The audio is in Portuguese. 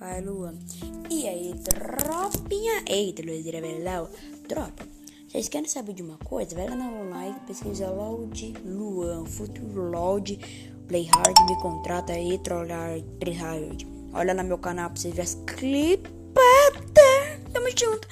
Vai, Luan. E aí, tropinha? Eita, Luizira Belau. Tropa, vocês querem saber de uma coisa? Vai lá na like, pesquisa Loud Luan, Futuro Loud, Play Hard, me contrata aí, trollar Hard. Olha lá no meu canal pra vocês verem as clipadas. Tamo junto.